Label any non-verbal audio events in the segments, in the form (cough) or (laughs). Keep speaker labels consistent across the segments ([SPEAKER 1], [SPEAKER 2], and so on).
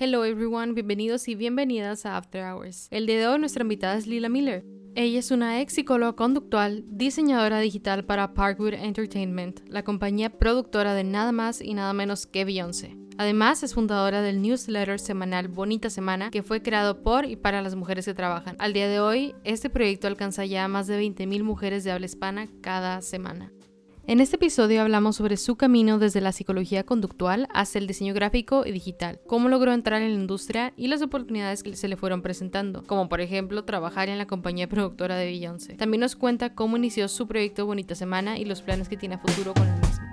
[SPEAKER 1] Hello everyone, bienvenidos y bienvenidas a After Hours. El día de hoy nuestra invitada es Lila Miller. Ella es una ex psicóloga conductual, diseñadora digital para Parkwood Entertainment, la compañía productora de nada más y nada menos que Beyoncé. Además, es fundadora del newsletter semanal Bonita Semana, que fue creado por y para las mujeres que trabajan. Al día de hoy, este proyecto alcanza ya a más de 20.000 mujeres de habla hispana cada semana. En este episodio hablamos sobre su camino desde la psicología conductual hasta el diseño gráfico y digital, cómo logró entrar en la industria y las oportunidades que se le fueron presentando, como por ejemplo trabajar en la compañía productora de Beyoncé. También nos cuenta cómo inició su proyecto Bonita Semana y los planes que tiene a futuro con el mismo.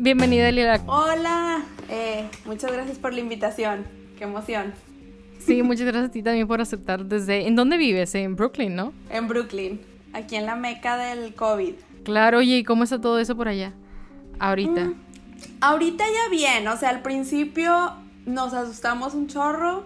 [SPEAKER 1] Bienvenida, Lila.
[SPEAKER 2] Hola, eh, muchas gracias por la invitación. Qué emoción.
[SPEAKER 1] Sí, muchas gracias a ti también por aceptar desde... ¿En dónde vives? En Brooklyn, ¿no?
[SPEAKER 2] En Brooklyn, aquí en la meca del COVID.
[SPEAKER 1] Claro, oye, ¿y cómo está todo eso por allá? Ahorita. Mm,
[SPEAKER 2] ahorita ya bien, o sea, al principio nos asustamos un chorro.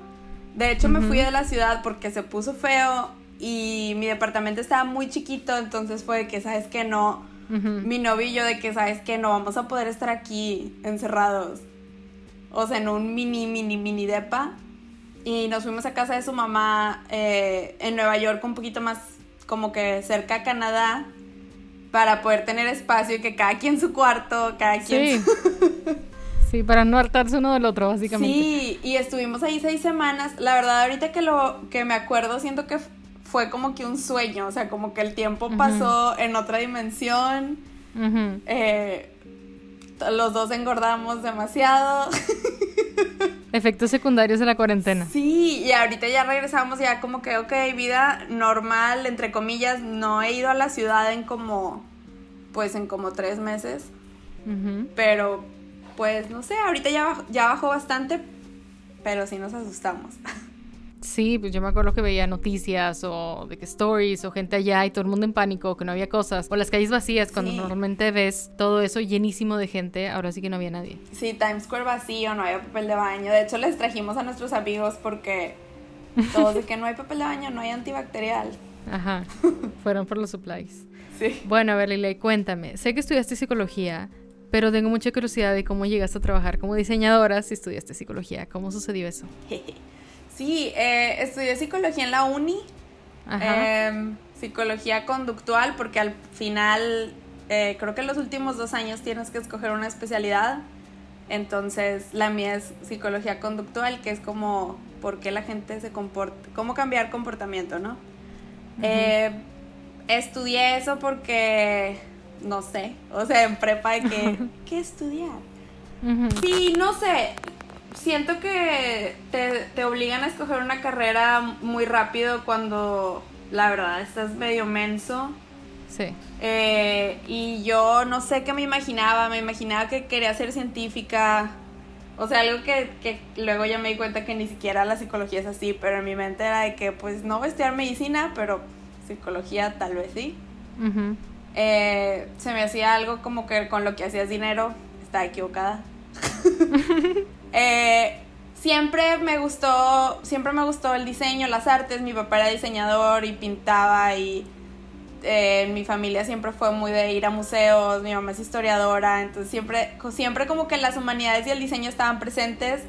[SPEAKER 2] De hecho, me fui de la ciudad porque se puso feo y mi departamento estaba muy chiquito, entonces fue que, ¿sabes que No, mi yo de que, ¿sabes que No vamos a poder estar aquí encerrados. O sea, en un mini, mini, mini depa y nos fuimos a casa de su mamá eh, en Nueva York, un poquito más como que cerca a Canadá, para poder tener espacio y que cada quien su cuarto, cada quien...
[SPEAKER 1] Sí. (laughs) sí, para no hartarse uno del otro, básicamente.
[SPEAKER 2] Sí, y estuvimos ahí seis semanas. La verdad, ahorita que, lo, que me acuerdo, siento que fue como que un sueño, o sea, como que el tiempo pasó en otra dimensión. eh, los dos engordamos demasiado. (laughs)
[SPEAKER 1] Efectos secundarios de la cuarentena.
[SPEAKER 2] Sí, y ahorita ya regresamos ya como que, ok, vida normal, entre comillas, no he ido a la ciudad en como, pues en como tres meses, pero pues no sé, ahorita ya, ya bajó bastante, pero sí nos asustamos. (laughs)
[SPEAKER 1] Sí, pues yo me acuerdo que veía noticias o de que stories o gente allá y todo el mundo en pánico, que no había cosas, o las calles vacías, cuando normalmente ves todo eso llenísimo de gente, ahora sí que no había nadie.
[SPEAKER 2] Sí, Times Square vacío, no había papel de baño. De hecho, les trajimos a nuestros amigos porque todos de que no hay papel de baño, no hay antibacterial.
[SPEAKER 1] Ajá, (laughs) fueron por los supplies.
[SPEAKER 2] Sí.
[SPEAKER 1] Bueno, a ver, cuéntame. Sé que estudiaste psicología, pero tengo mucha curiosidad de cómo llegaste a trabajar como diseñadora si estudiaste psicología. ¿Cómo sucedió eso? (laughs)
[SPEAKER 2] Sí, eh, estudié psicología en la uni, em, psicología conductual, porque al final, eh, creo que en los últimos dos años tienes que escoger una especialidad. Entonces, la mía es psicología conductual, que es como por qué la gente se comporta, cómo cambiar comportamiento, ¿no? Eh, estudié eso porque, no sé, o sea, en prepa de que, (laughs) ¿qué estudiar? Sí, no sé, siento que te, obligan a escoger una carrera muy rápido cuando la verdad estás medio menso.
[SPEAKER 1] Sí.
[SPEAKER 2] Eh, y yo no sé qué me imaginaba, me imaginaba que quería ser científica. O sea, algo que, que, luego ya me di cuenta que ni siquiera la psicología es así, pero en mi mente era de que pues no voy a estudiar medicina, pero psicología tal vez sí. Eh, se me hacía algo como que con lo que hacías dinero, estaba equivocada. (laughs) Eh, siempre me gustó, siempre me gustó el diseño, las artes. Mi papá era diseñador y pintaba y eh, mi familia siempre fue muy de ir a museos. Mi mamá es historiadora, entonces siempre, siempre como que las humanidades y el diseño estaban presentes.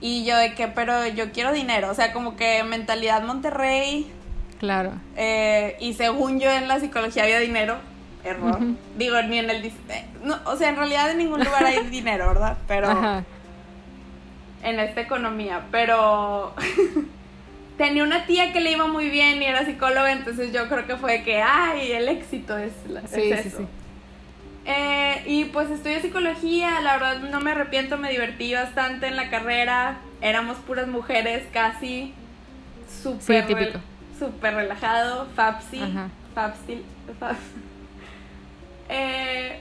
[SPEAKER 2] Y yo de que, pero yo quiero dinero, o sea, como que mentalidad Monterrey.
[SPEAKER 1] Claro.
[SPEAKER 2] Eh, y según yo en la psicología había dinero, error. Digo, ni en el... No, o sea, en realidad en ningún lugar hay (laughs) dinero, ¿verdad? Pero en esta economía, pero (laughs) tenía una tía que le iba muy bien y era psicóloga, entonces yo creo que fue que, ay, el éxito es, la, sí, Sí, sí. Eh, y pues estudié psicología, la verdad no me arrepiento, me divertí bastante en la carrera, éramos puras mujeres casi, súper super relajado, Fapsi, Fapsi, (laughs) Eh,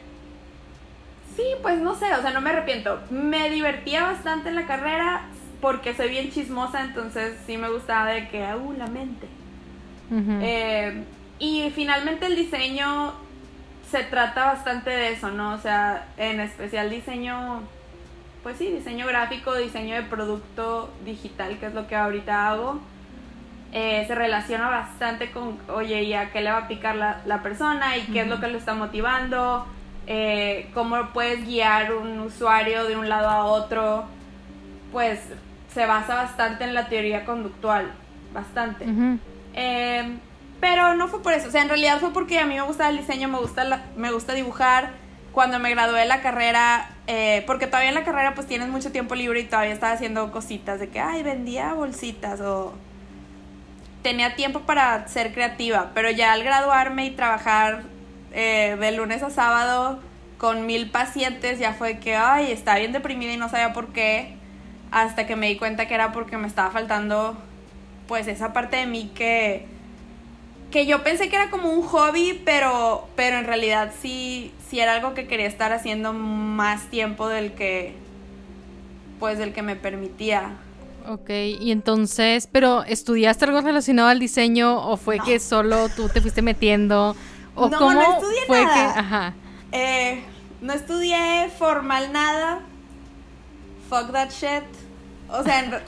[SPEAKER 2] Sí, pues no sé, o sea, no me arrepiento. Me divertía bastante en la carrera porque soy bien chismosa, entonces sí me gustaba de que, uh, la mente. Eh, y finalmente el diseño se trata bastante de eso, ¿no? O sea, en especial diseño, pues sí, diseño gráfico, diseño de producto digital, que es lo que ahorita hago. Eh, se relaciona bastante con, oye, ¿y a qué le va a picar la, la persona? ¿Y qué es lo que lo está motivando? Eh, cómo puedes guiar un usuario de un lado a otro, pues se basa bastante en la teoría conductual, bastante. Eh, pero no fue por eso, o sea, en realidad fue porque a mí me gusta el diseño, me gusta, me gusta dibujar. Cuando me gradué de la carrera, eh, porque todavía en la carrera pues tienes mucho tiempo libre y todavía estaba haciendo cositas de que, ay, vendía bolsitas o tenía tiempo para ser creativa, pero ya al graduarme y trabajar eh, de lunes a sábado con mil pacientes, ya fue que, ay, estaba bien deprimida y no sabía por qué, hasta que me di cuenta que era porque me estaba faltando, pues, esa parte de mí que, que yo pensé que era como un hobby, pero, pero en realidad sí, sí era algo que quería estar haciendo más tiempo del que, pues, del que me permitía.
[SPEAKER 1] Ok, y entonces, pero ¿estudiaste algo relacionado al diseño o fue que solo tú te fuiste metiendo? ¿O
[SPEAKER 2] no, cómo no estudié fue nada. que, ajá. Eh, no estudié formal nada. Fuck that shit. O sea,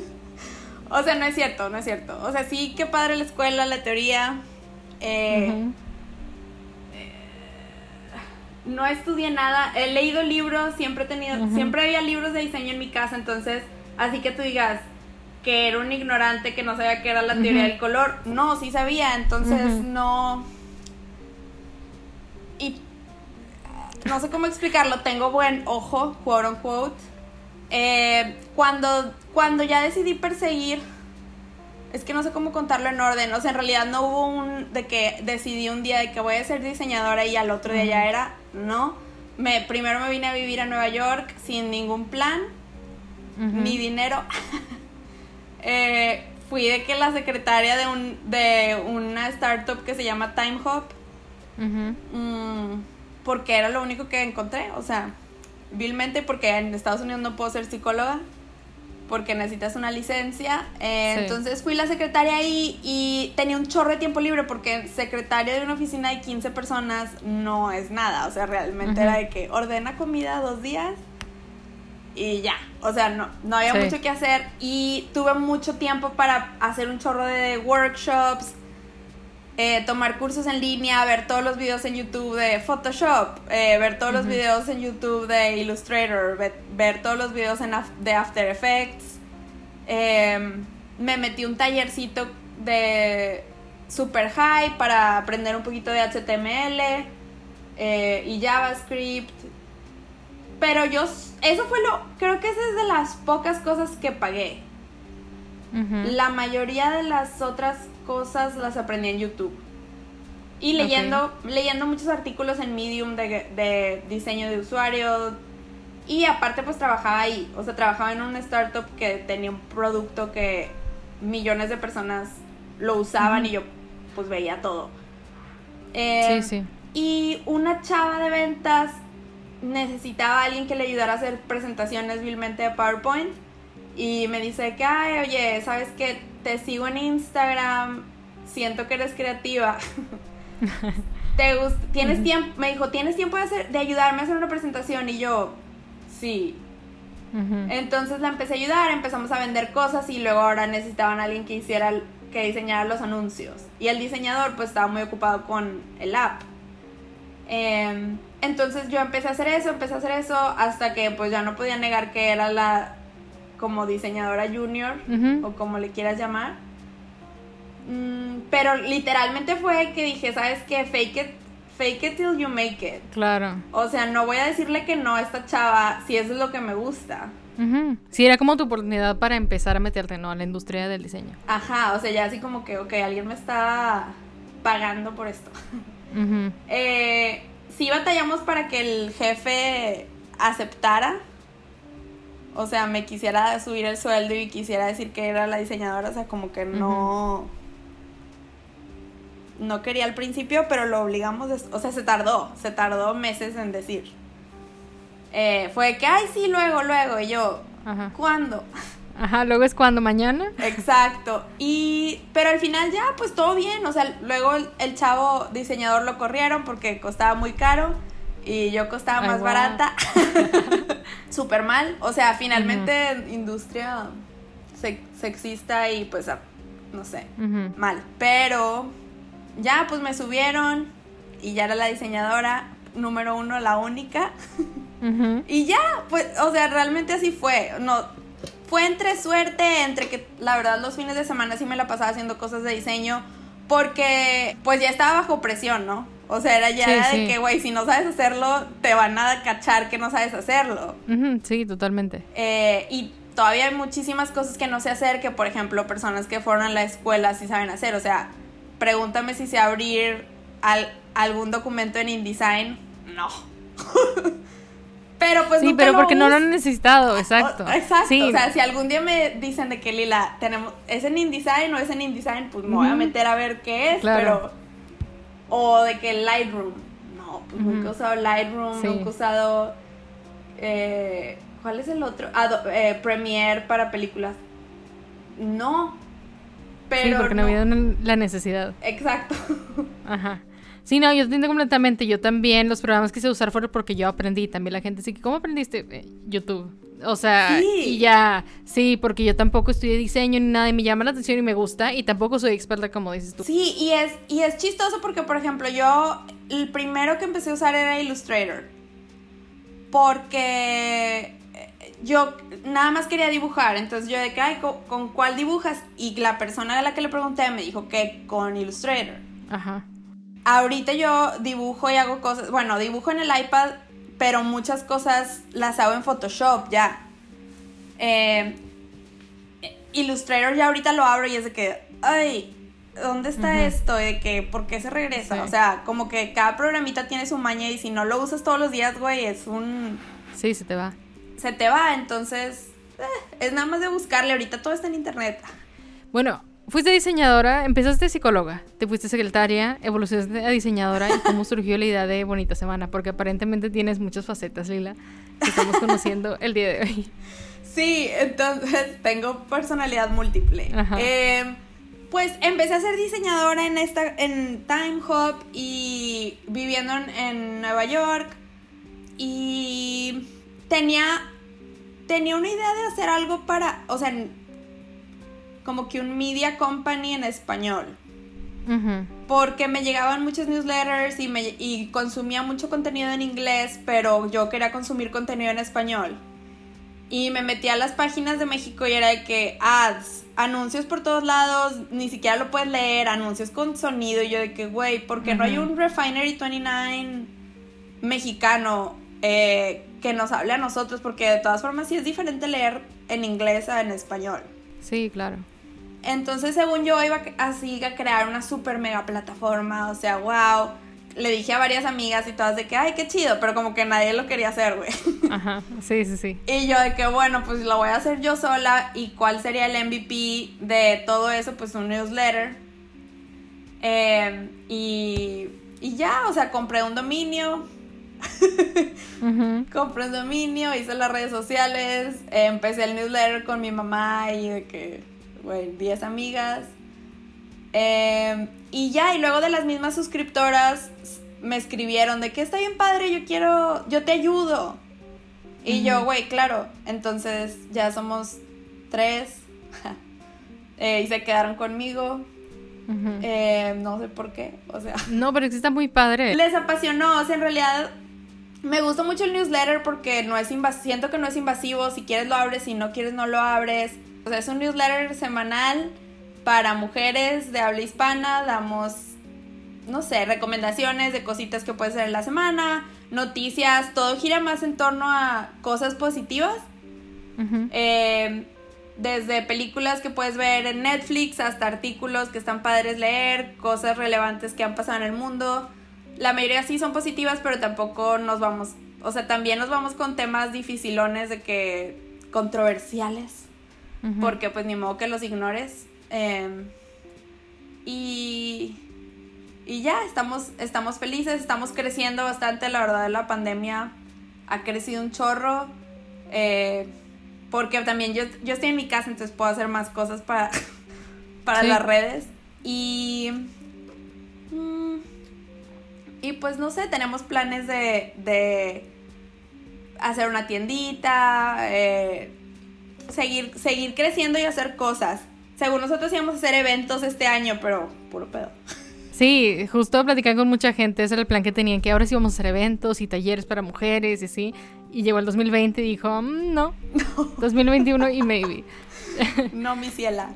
[SPEAKER 2] (laughs) o sea, no es cierto, no es cierto. O sea, sí, qué padre la escuela, la teoría. Eh, eh, no estudié nada. He leído libros, siempre he tenido, siempre había libros de diseño en mi casa, entonces Así que tú digas que era un ignorante que no sabía qué era la teoría del color. No, sí sabía, entonces no. No sé cómo explicarlo, tengo buen ojo, quote unquote. Eh, cuando, cuando ya decidí perseguir, es que no sé cómo contarlo en orden, o sea, en realidad no hubo un de que decidí un día de que voy a ser diseñadora y al otro día ya era, no. Me, primero me vine a vivir a Nueva York sin ningún plan mi dinero. (laughs) Eh, fui de que la secretaria de, un, de una startup que se llama Time Hop, mm, porque era lo único que encontré, o sea, vilmente porque en Estados Unidos no puedo ser psicóloga porque necesitas una licencia. Eh, entonces fui la secretaria ahí y tenía un chorro de tiempo libre porque secretaria de una oficina de 15 personas no es nada. O sea, realmente era de que ordena comida dos días y ya. O sea, no, no había mucho que hacer y tuve mucho tiempo para hacer un chorro de workshops, eh, tomar cursos en línea, ver todos los videos en YouTube de Photoshop, eh, ver todos los videos en YouTube de Illustrator, ver, todos los videos en, de After Effects. Em, me metí un tallercito de Super High para aprender un poquito de HTML eh, y JavaScript pero yo, eso fue lo, creo que esa es de las pocas cosas que pagué. La mayoría de las otras cosas las aprendí en YouTube. Y leyendo, leyendo muchos artículos en Medium de, de, diseño de usuario. Y aparte pues trabajaba ahí. O sea, trabajaba en una startup que tenía un producto que millones de personas lo usaban y yo pues veía todo. sí, sí. Y una chava de ventas necesitaba a alguien que le ayudara a hacer presentaciones vilmente de PowerPoint. Y me dice que, ay, oye, ¿sabes qué? Te sigo en Instagram, siento que eres creativa. (laughs) ¿Te ¿Tienes tiempo? Me dijo, ¿tienes tiempo de, hacer, de ayudarme a hacer una presentación? Y yo, sí. Entonces la empecé a ayudar, empezamos a vender cosas y luego ahora necesitaban a alguien que hiciera, que diseñara los anuncios. Y el diseñador pues estaba muy ocupado con el app. Eh, entonces yo empecé a hacer eso, empecé a hacer eso, hasta que pues ya no podía negar que era la como diseñadora junior o como le quieras llamar. Mm, pero literalmente fue que dije, ¿sabes qué? Fake it, fake it till you make it.
[SPEAKER 1] Claro.
[SPEAKER 2] O sea, no voy a decirle que no a esta chava si eso es lo que me gusta.
[SPEAKER 1] Sí, era como tu oportunidad para empezar a meterte, ¿no? A la industria del diseño.
[SPEAKER 2] Ajá, o sea, ya así como que, ok, alguien me está pagando por esto. (laughs) eh, sí batallamos para que el jefe aceptara. O sea, me quisiera subir el sueldo y quisiera decir que era la diseñadora. O sea, como que no. No quería al principio, pero lo obligamos. o sea, se tardó. Se tardó meses en decir. Eh, fue que, ay, sí, luego, luego. Y yo, ¿cuándo?
[SPEAKER 1] Ajá, luego es cuando mañana.
[SPEAKER 2] Exacto. Y pero al final ya pues todo bien, o sea, luego el, chavo diseñador lo corrieron porque costaba muy caro y yo costaba más barata. (laughs) Súper mal, o sea, finalmente industria sexista y pues no sé, mal, pero ya pues me subieron y ya era la diseñadora, número uno, la única. (laughs) Y ya, pues, o sea, realmente así fue. No, fue entre suerte, entre que la verdad los fines de semana sí me la pasaba haciendo cosas de diseño, porque pues ya estaba bajo presión, ¿no? O sea, era ya de que, güey, si no sabes hacerlo, te van a cachar que no sabes hacerlo.
[SPEAKER 1] sí, totalmente.
[SPEAKER 2] Eh, y todavía hay muchísimas cosas que no sé hacer, que por ejemplo, personas que fueron a la escuela sí saben hacer. O sea, pregúntame si sé abrir algún documento en InDesign. No. (laughs) Pero pues
[SPEAKER 1] Sí, pero porque no lo han necesitado, exacto.
[SPEAKER 2] exacto. O sea, si algún día me dicen de que Lila, tenemos, ¿es en InDesign o es en InDesign? Pues me voy a meter a ver qué es, pero. O de que Lightroom. No, pues nunca he usado Lightroom, nunca he usado. Eh, ¿Cuál es el otro? Eh, Premiere para películas. No. Pero.
[SPEAKER 1] Sí, porque no, había la necesidad.
[SPEAKER 2] Exacto.
[SPEAKER 1] Ajá. Sí, no, yo entiendo completamente. Yo también los programas quise usar fueron porque yo aprendí. También la gente sí ¿cómo aprendiste? Eh, YouTube. O sea, y ya, sí, porque yo tampoco estudié diseño ni nada y me llama la atención y me gusta y tampoco soy experta como dices tú.
[SPEAKER 2] Sí, y es, y es chistoso porque, por ejemplo, yo el primero que empecé a usar era Illustrator. Porque eh, yo nada más quería dibujar, entonces yo de que, ay, ¿con, ¿con cuál dibujas? Y la persona a la que le pregunté me dijo que con Illustrator. Ajá ahorita yo dibujo y hago cosas, bueno, dibujo en el iPad, pero muchas cosas las hago en Photoshop ya. Eh, Illustrator ya ahorita lo abro y es de que, ay, ¿dónde está esto? De que, ¿por qué se regresa? O sea, como que cada programita tiene su maña y si no lo usas todos los días, güey, es un...
[SPEAKER 1] Sí, se te va.
[SPEAKER 2] Se te va, entonces, eh, es nada más de buscarle, ahorita todo está en internet.
[SPEAKER 1] Bueno, Fuiste diseñadora, empezaste psicóloga, te fuiste secretaria, evolucionaste a diseñadora y cómo surgió la idea de Bonita Semana, porque aparentemente tienes muchas facetas, Lila, que estamos conociendo el día de hoy.
[SPEAKER 2] Sí, entonces tengo personalidad múltiple. Eh, pues empecé a ser diseñadora en esta, en Time Hop y viviendo en, en Nueva York y tenía tenía una idea de hacer algo para, o sea, como que un media company en español. Porque me llegaban muchos newsletters y, me, y consumía mucho contenido en inglés, pero yo quería consumir contenido en español. Y me metí a las páginas de México y era de que ads, anuncios por todos lados, ni siquiera lo puedes leer, anuncios con sonido. Y yo de que, güey, ¿por qué no hay un Refinery 29 mexicano eh, que nos hable a nosotros? Porque de todas formas sí es diferente leer en inglés a en español.
[SPEAKER 1] Sí, claro.
[SPEAKER 2] Entonces, según yo, iba así a crear una super mega plataforma, o sea, wow. Le dije a varias amigas y todas de que, ay, qué chido, pero como que nadie lo quería hacer, güey. (laughs)
[SPEAKER 1] Ajá, sí, sí, sí.
[SPEAKER 2] Y yo de que, bueno, pues lo voy a hacer yo sola. ¿Y cuál sería el MVP de todo eso? Pues un newsletter. Em, y, y ya, o sea, compré un dominio. (laughs) compré un dominio, hice las redes sociales, empecé el newsletter con mi mamá y de que güey, 10 amigas. Em, y ya, y luego de las mismas suscriptoras me escribieron de que está bien padre, yo quiero, yo te ayudo. Y yo, güey, claro, entonces ya somos tres. (laughs) Eh, y se quedaron conmigo. Em, no sé por qué, o sea.
[SPEAKER 1] No, pero está muy padre.
[SPEAKER 2] Les apasionó, o sea, en realidad me gustó mucho el newsletter porque no es siento que no es invasivo, si quieres lo abres, si no quieres no lo abres. O sea, es un newsletter semanal para mujeres de habla hispana. Damos, no sé, recomendaciones de cositas que puede ser en la semana, noticias, todo gira más en torno a cosas positivas. Eh, desde películas que puedes ver en Netflix hasta artículos que están padres leer, cosas relevantes que han pasado en el mundo. La mayoría sí son positivas, pero tampoco nos vamos, o sea, también nos vamos con temas dificilones de que controversiales porque pues ni modo que los ignores. Em, y, y ya, estamos, estamos felices, estamos creciendo bastante, la verdad la pandemia ha crecido un chorro. Eh, porque también yo, yo estoy en mi casa, entonces puedo hacer más cosas para, (laughs) para las redes. Y... Mm, y pues no sé, tenemos planes de, de hacer una tiendita, eh, seguir, seguir creciendo y hacer cosas. Según nosotros íbamos a hacer eventos este año, pero puro pedo.
[SPEAKER 1] Sí, justo platicar con mucha gente, ese era el plan que tenían, que ahora sí vamos a hacer eventos y talleres para mujeres y así. Y llegó el 2020 y dijo, mm, no, (laughs) 2021 y maybe. (laughs)
[SPEAKER 2] no, mi ciela.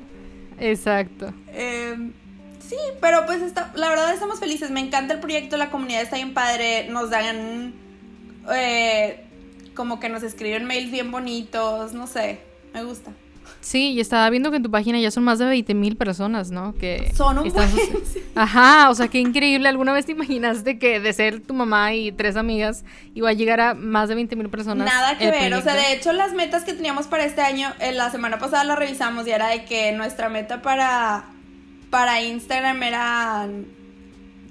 [SPEAKER 1] Exacto.
[SPEAKER 2] Em, sí, pero pues está, la verdad estamos felices, me encanta el proyecto, la comunidad está bien padre, nos dan eh, como que nos escriben mails bien bonitos, no sé, me gusta.
[SPEAKER 1] Sí, y estaba viendo que en tu página ya son más de 20 mil personas, ¿no? Que
[SPEAKER 2] son un
[SPEAKER 1] están... (laughs) Ajá, o sea, qué increíble. ¿Alguna vez te imaginaste que de ser tu mamá y tres amigas iba a llegar a más de 20 mil personas?
[SPEAKER 2] Nada que ver, o sea, de hecho las metas que teníamos para este año, en la semana pasada las revisamos y era de que nuestra meta para, para Instagram eran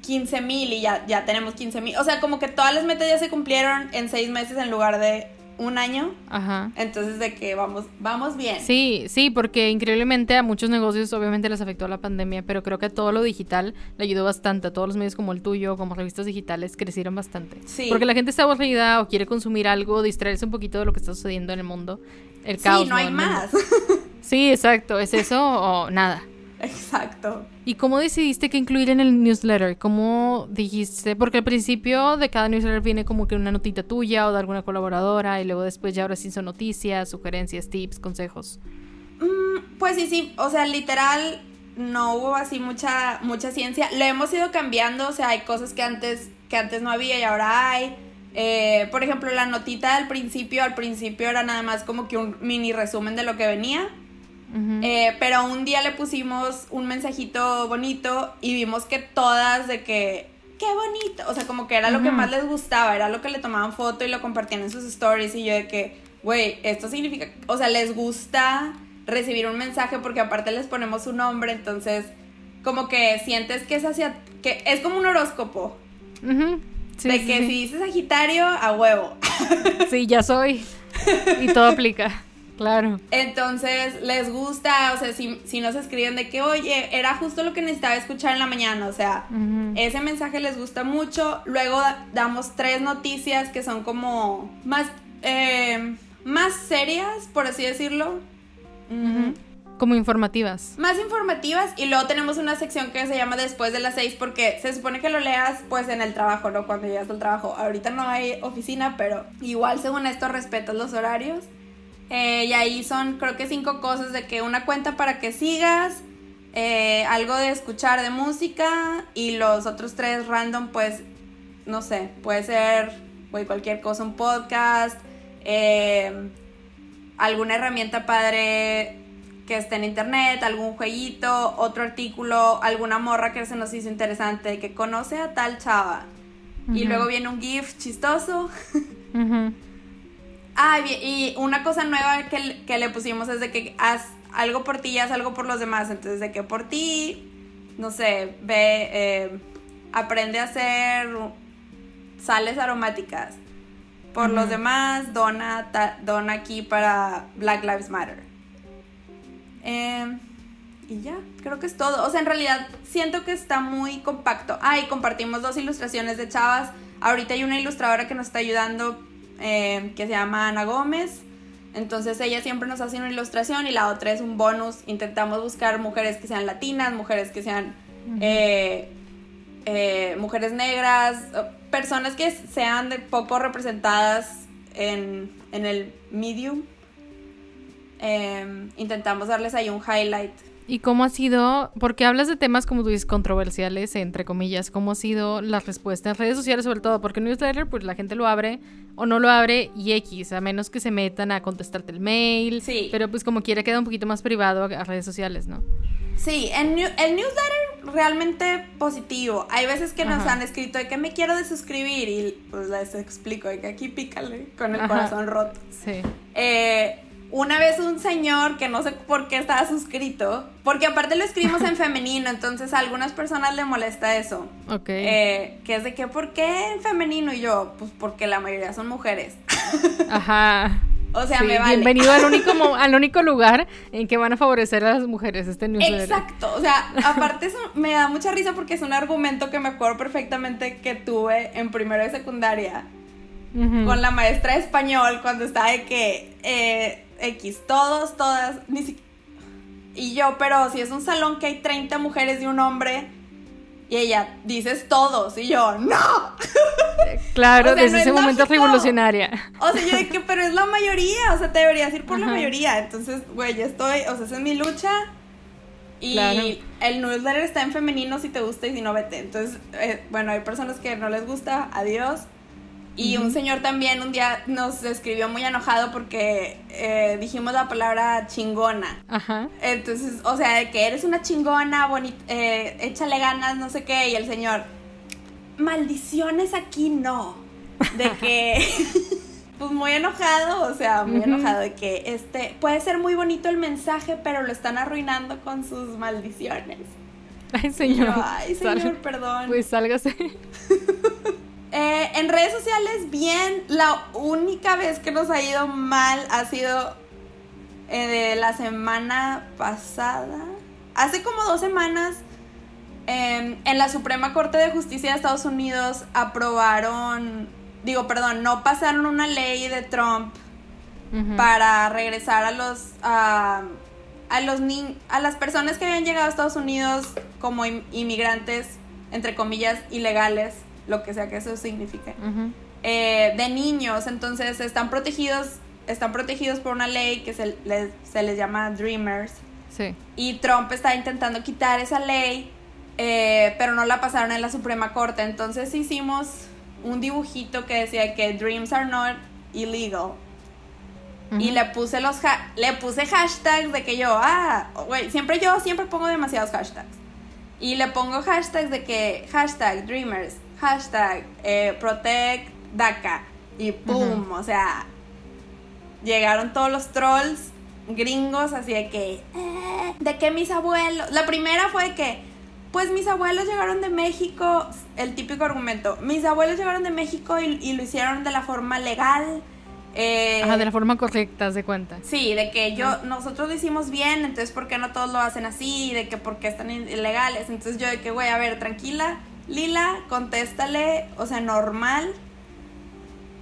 [SPEAKER 2] 15 mil y ya, ya tenemos 15 mil. O sea, como que todas las metas ya se cumplieron en seis meses en lugar de un año. Ajá. Entonces de que vamos, vamos bien.
[SPEAKER 1] Sí, sí, porque increíblemente a muchos negocios obviamente les afectó la pandemia, pero creo que todo lo digital le ayudó bastante. A todos los medios como el tuyo, como revistas digitales, crecieron bastante. Sí. Porque la gente está aburrida o quiere consumir algo, distraerse un poquito de lo que está sucediendo en el mundo. El caos.
[SPEAKER 2] Sí, no hay más. (laughs)
[SPEAKER 1] Sí, exacto. ¿Es eso o nada?
[SPEAKER 2] Exacto.
[SPEAKER 1] ¿Y cómo decidiste que incluir en el newsletter? ¿Cómo dijiste? Porque al principio de cada newsletter viene como que una notita tuya o de alguna colaboradora y luego después ya ahora sí son noticias, sugerencias, tips, consejos.
[SPEAKER 2] Mm, pues sí, sí, o sea, literal no hubo así mucha mucha ciencia. Lo hemos ido cambiando, o sea, hay cosas que antes que antes no había y ahora hay. Eh, por ejemplo, la notita del principio, al principio era nada más como que un mini resumen de lo que venía. Eh, pero un día le pusimos un mensajito bonito y vimos que todas de que, qué bonito, o sea, como que era lo que más les gustaba, era lo que le tomaban foto y lo compartían en sus stories y yo de que, güey, esto significa, o sea, les gusta recibir un mensaje porque aparte les ponemos un nombre, entonces como que sientes que es hacia, que es como un horóscopo. de que si dices Sagitario, a huevo.
[SPEAKER 1] Sí, ya soy. Y todo aplica. (laughs) Claro.
[SPEAKER 2] Entonces, les gusta, o sea, si, si nos escriben de que, oye, era justo lo que necesitaba escuchar en la mañana, o sea, ese mensaje les gusta mucho. Luego damos tres noticias que son como más, eh, más serias, por así decirlo.
[SPEAKER 1] Como informativas.
[SPEAKER 2] Más informativas y luego tenemos una sección que se llama después de las seis porque se supone que lo leas pues en el trabajo, ¿no? Cuando llegas al trabajo. Ahorita no hay oficina, pero igual según esto respetas los horarios. Eh, y ahí son, creo que cinco cosas de que una cuenta para que sigas, eh, algo de escuchar de música y los otros tres random, pues, no sé, puede ser cualquier cosa, un podcast, eh, alguna herramienta padre que esté en internet, algún jueguito, otro artículo, alguna morra que se nos hizo interesante, que conoce a tal chava. Y luego viene un GIF chistoso. (laughs) Ah, y una cosa nueva que, le pusimos es de que haz algo por ti y haz algo por los demás. Entonces, de que por ti, no sé, ve, eh, aprende a hacer sales aromáticas. Por los demás, dona, dona aquí para Black Lives Matter. Em, y ya, creo que es todo. O sea, en realidad siento que está muy compacto. Ah, y compartimos dos ilustraciones de chavas. Ahorita hay una ilustradora que nos está ayudando eh, que se llama Ana Gómez. Entonces ella siempre nos hace una ilustración y la otra es un bonus. Intentamos buscar mujeres que sean latinas, mujeres que sean eh, eh, mujeres negras, personas que sean de poco representadas en, en el medium. intentamos darles ahí un highlight
[SPEAKER 1] ¿Y cómo ha sido, porque hablas de temas como tú dices controversiales, entre comillas, cómo ha sido la respuesta en redes sociales sobre todo? Porque en newsletter pues la gente lo abre o no lo abre y X, a menos que se metan a contestarte el mail. Sí. Pero pues como quiera queda un poquito más privado a, redes sociales, ¿no?
[SPEAKER 2] Sí, el, el newsletter realmente positivo. Hay veces que nos han escrito de que me quiero desuscribir y pues les explico de que aquí pícale con el corazón roto. Sí. Eh, una vez un señor que no sé por qué estaba suscrito, porque aparte lo escribimos en (laughs) femenino, entonces a algunas personas le molesta eso. Ok. Eh, que es de que, ¿por qué en femenino? Y yo, pues porque la mayoría son mujeres. (laughs)
[SPEAKER 1] Ajá.
[SPEAKER 2] O sea, me vale.
[SPEAKER 1] Bienvenido al único, (laughs) al único lugar en que van a favorecer a las mujeres este newsletter.
[SPEAKER 2] Exacto. O sea, aparte eso me da mucha risa porque es un argumento que me acuerdo perfectamente que tuve en primero de secundaria. Con la maestra de español cuando estaba de que eh, X, todos, todas, ni Y yo, pero si es un salón que hay 30 mujeres y un hombre, Y ella, dices todos. Y yo, ¡no!
[SPEAKER 1] Claro, (laughs) desde ese momento revolucionaria.
[SPEAKER 2] O sea, yo de que, pero es la mayoría. O sea, te deberías ir por la mayoría. Entonces, güey, ya estoy. O sea, esa es mi lucha. Y el newsletter está en femenino si te gusta y si no, vete. Entonces, eh, bueno, hay personas que no les gusta. Adiós. Y un señor también un día nos escribió muy enojado porque eh, dijimos la palabra chingona. Ajá. Entonces, o sea, de que eres una chingona, bonita, eh, échale ganas, no sé qué. Y el señor, maldiciones aquí no. De (laughs) que, (laughs) pues muy enojado, o sea, muy enojado de que este, puede ser muy bonito el mensaje, pero lo están arruinando con sus maldiciones.
[SPEAKER 1] Ay, señor.
[SPEAKER 2] Ay, señor, perdón.
[SPEAKER 1] Pues sálgase. (laughs)
[SPEAKER 2] Eh, en redes sociales, bien. La única vez que nos ha ido mal ha sido eh, de la semana pasada. Hace como dos semanas, em, en la Suprema Corte de Justicia de Estados Unidos aprobaron, digo, perdón, no pasaron una ley de Trump para regresar a los a, a los a las personas que habían llegado a Estados Unidos como inmigrantes entre comillas ilegales lo que sea que eso signifique, eh, de niños. Entonces están protegidos, están protegidos por una ley que se les, se les llama Dreamers. Sí. Y Trump está intentando quitar esa ley, eh, pero no la pasaron en la Suprema Corte. Entonces hicimos un dibujito que decía que Dreams are not illegal. Y le puse los le puse hashtags de que yo, ah, güey, siempre yo siempre pongo demasiados hashtags. Y le pongo hashtags de que hashtag dreamers, hashtag eh, protect DACA y ¡pum! O sea, llegaron todos los trolls gringos así de que, eh, de que mis abuelos, la primera fue que, pues mis abuelos llegaron de México, el típico argumento, mis abuelos llegaron de México y, lo hicieron de la forma legal.
[SPEAKER 1] Eh, Ajá, de la forma correcta, ¿se cuenta?
[SPEAKER 2] Sí, de que yo, nosotros lo hicimos bien, entonces ¿por qué no todos lo hacen así? De que ¿por qué están ilegales? Entonces yo de que, güey, a ver, tranquila, Lila, contéstale, o sea, normal.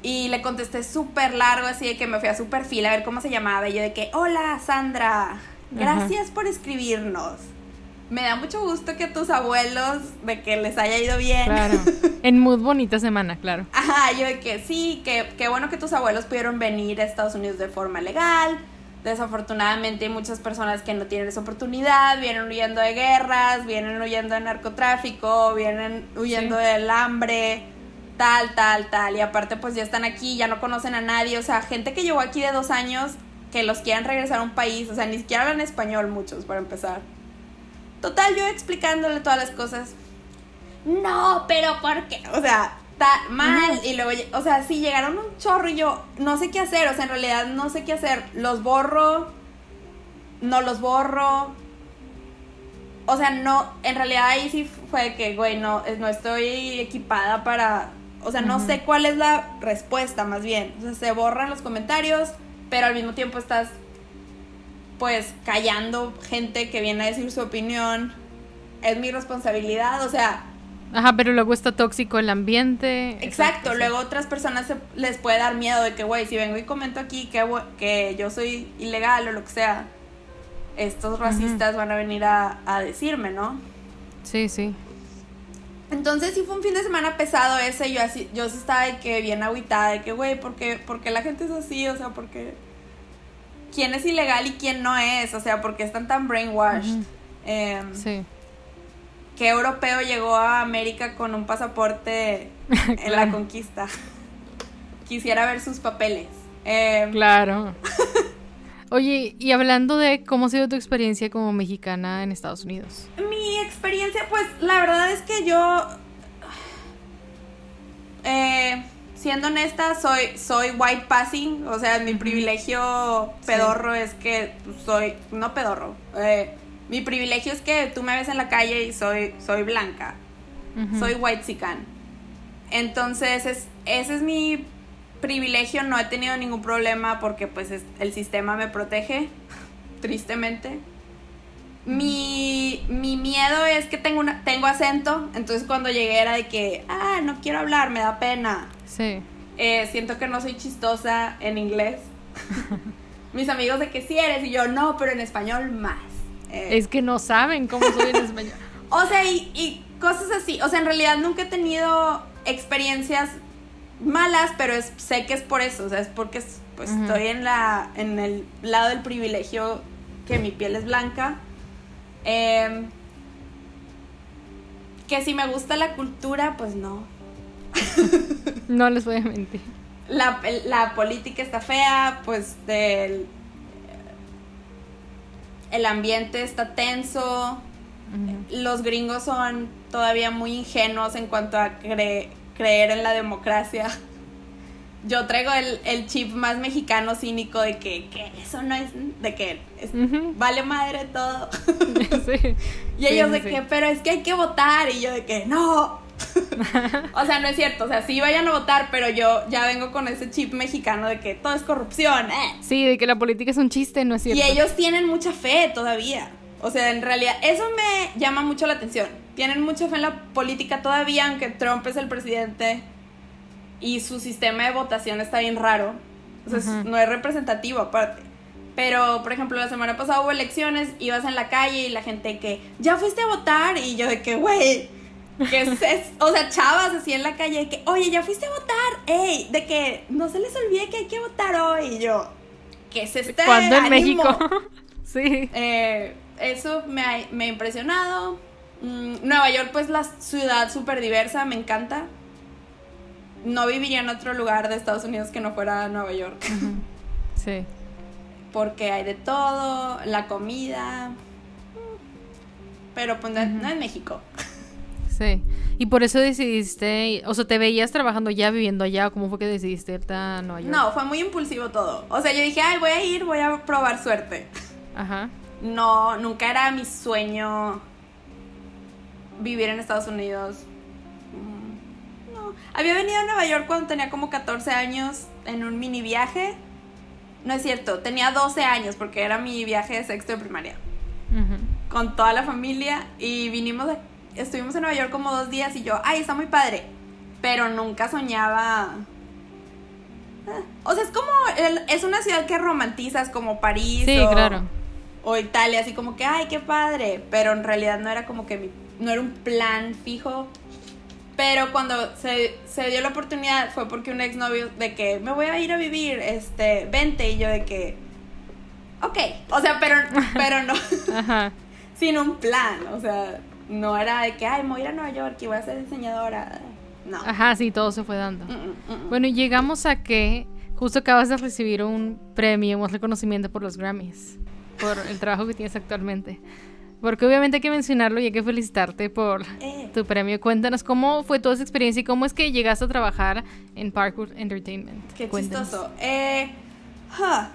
[SPEAKER 2] Y le contesté súper largo, así de que me fui a su perfil a ver cómo se llamaba. Y yo de que, hola Sandra, gracias por escribirnos. Me da mucho gusto que tus abuelos, de que les haya ido bien.
[SPEAKER 1] Claro. (laughs) En mood bonita semana, claro.
[SPEAKER 2] Ajá, yo de que sí, que, que bueno que tus abuelos pudieron venir a Estados Unidos de forma legal Desafortunadamente hay muchas personas que no tienen esa oportunidad, vienen huyendo de guerras, vienen huyendo de narcotráfico, vienen huyendo del hambre, tal, tal, tal. Y aparte pues ya están aquí, ya no conocen a nadie, o sea, gente que llegó aquí de dos años que los quieran regresar a un país, o sea, ni siquiera hablan español muchos para empezar. Total, yo explicándole todas las cosas. No, pero ¿por qué? O sea, mal. Y luego, o sea, sí, llegaron un chorro y yo no sé qué hacer. O sea, en realidad no sé qué hacer. Los borro, no los borro. O sea, no, en realidad ahí sí fue que, güey, no, no estoy equipada para. O sea, no sé cuál es la respuesta, más bien. O sea, se borran los comentarios, pero al mismo tiempo estás, pues, callando gente que viene a decir su opinión. Es mi responsabilidad, o sea,
[SPEAKER 1] Ajá, pero luego está tóxico el ambiente.
[SPEAKER 2] Exacto, luego otras personas les puede dar miedo de que, güey, si vengo y comento aquí que, que yo soy ilegal o lo que sea, estos racistas van a venir a, decirme, ¿no?
[SPEAKER 1] Sí, sí.
[SPEAKER 2] Entonces sí fue un fin de semana pesado ese, yo así, yo estaba de que bien aguitada, de que, güey, ¿por qué, la gente es así? O sea, porque quién es ilegal y quién no es, o sea, porque están tan brainwashed. Em, sí ¿Qué europeo llegó a América con un pasaporte (laughs) en la conquista? Quisiera ver sus papeles.
[SPEAKER 1] Em, claro. (laughs) Oye, y hablando de cómo ha sido tu experiencia como mexicana en Estados Unidos.
[SPEAKER 2] Mi experiencia, pues la verdad es que yo, eh, siendo honesta, soy, soy white passing, o sea, mi privilegio pedorro es que soy, no pedorro, eh, mi privilegio es que tú me ves en la calle y soy, soy blanca. Soy white sican. Entonces, ese es mi privilegio. No he tenido ningún problema porque pues el sistema me protege, (laughs) tristemente. Mi, miedo es que tengo, una, tengo acento, entonces cuando llegué era de que, ah, no quiero hablar, me da pena. Sí. Eh, siento que no soy chistosa en inglés. (laughs) Mis amigos de que sí eres y yo no, pero en español más.
[SPEAKER 1] Eh, es que no saben cómo soy en español. (laughs)
[SPEAKER 2] o sea, y, cosas así. O sea, en realidad nunca he tenido experiencias malas, pero sé que es por eso. O sea, es porque pues, estoy en, la, en el lado del privilegio que mi piel es blanca. Em, que si me gusta la cultura, pues no. (laughs)
[SPEAKER 1] no les voy a mentir.
[SPEAKER 2] La, la política está fea, pues del el ambiente está tenso, los gringos son todavía muy ingenuos en cuanto a creer en la democracia. Yo traigo el, chip más mexicano cínico de que, eso no es, de que vale madre todo. (laughs) (laughs) y ellos de que, pero es que hay que votar y yo de que, no, o sea, no es cierto. O sea, sí vayan a votar, pero yo ya vengo con ese chip mexicano de que todo es corrupción, ¿eh?
[SPEAKER 1] Sí, de que la política es un chiste, no es cierto.
[SPEAKER 2] Y ellos tienen mucha fe todavía. O sea, en realidad, eso me llama mucho la atención. Tienen mucha fe en la política todavía, aunque Trump es el presidente y su sistema de votación está bien raro. O sea, no es representativo aparte. Pero, por ejemplo, la semana pasada hubo elecciones, ibas en la calle y la gente que, ya fuiste a votar, y yo de que, güey, que es, o sea, chavas así en la calle, que, oye, ya fuiste a votar, ey, de que no se les olvide que hay que votar hoy. Y yo, ¿qué es este
[SPEAKER 1] ¿Cuándo en México? (laughs) sí.
[SPEAKER 2] Eh, eso me ha, me ha impresionado. Mm, Nueva York, pues la ciudad súper diversa, me encanta. No viviría en otro lugar de Estados Unidos que no fuera Nueva York.
[SPEAKER 1] Sí.
[SPEAKER 2] Porque hay de todo, la comida. Pero pues no es México.
[SPEAKER 1] Sí. Y por eso decidiste, o sea, ¿te veías trabajando ya, viviendo allá? ¿O cómo fue que decidiste irte a Nueva York?
[SPEAKER 2] No, fue muy impulsivo todo. O sea, yo dije, ay, voy a ir, voy a probar suerte. Ajá. No, nunca era mi sueño vivir en Estados Unidos. Mm, no. Había venido a Nueva York cuando tenía como 14 años en un mini viaje. No es cierto, tenía 12 años porque era mi viaje de sexto de primaria. Con toda la familia y vinimos estuvimos en Nueva York como dos días y yo, ay, está muy padre. Pero nunca soñaba. Ah, o sea, es como. es una ciudad que romantizas como París.
[SPEAKER 1] Sí,
[SPEAKER 2] o,
[SPEAKER 1] claro.
[SPEAKER 2] O Italia, así como que, ay, qué padre. Pero en realidad no era como que mi. No era un plan fijo. Pero cuando se, se dio la oportunidad fue porque un exnovio de que me voy a ir a vivir, este, vente. Y yo de que. Ok. O sea, pero, pero no. (laughs) Ajá. Sin un plan. O sea no era de que, ay, me voy a ir a Nueva York y voy a ser diseñadora. No.
[SPEAKER 1] Ajá, sí, todo se fue dando. Mm, mm, mm, bueno, llegamos a que justo acabas de recibir un premio, un reconocimiento por los Grammys, por el trabajo que tienes actualmente. Porque obviamente hay que mencionarlo y hay que felicitarte por eh. tu premio. Cuéntanos cómo fue toda esa experiencia y cómo es que llegaste a trabajar en Parkwood Entertainment.
[SPEAKER 2] Qué chistoso. Eh,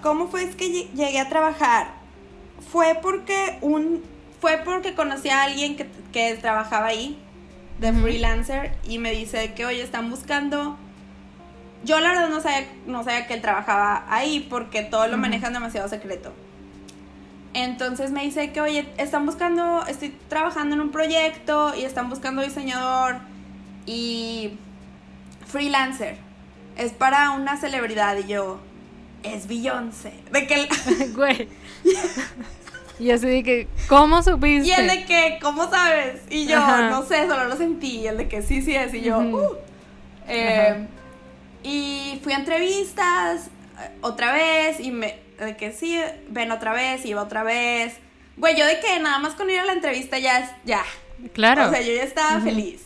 [SPEAKER 2] ¿Cómo fue es que llegué a trabajar? Fue porque un fue porque conocí a alguien que, que trabajaba ahí, de freelancer, y me dice que, oye, están buscando... Yo la verdad no sabía, no sabía que él trabajaba ahí porque todo lo manejan demasiado secreto. Entonces me dice que, oye, están buscando, estoy trabajando en un proyecto y están buscando diseñador y freelancer. Es para una celebridad y yo, es Beyoncé. De que... (laughs) Güey. (laughs)
[SPEAKER 1] Y así de que, ¿cómo supiste?
[SPEAKER 2] Y el de que, ¿cómo sabes? Y yo, no sé, solo lo sentí. Y el de que sí, sí es. Y yo, uh. eh, y fui a entrevistas eh, otra vez. Y me, de que sí, ven otra vez, iba otra vez. Güey, yo de que nada más con ir a la entrevista ya es, ya.
[SPEAKER 1] Claro.
[SPEAKER 2] O sea, yo ya estaba feliz.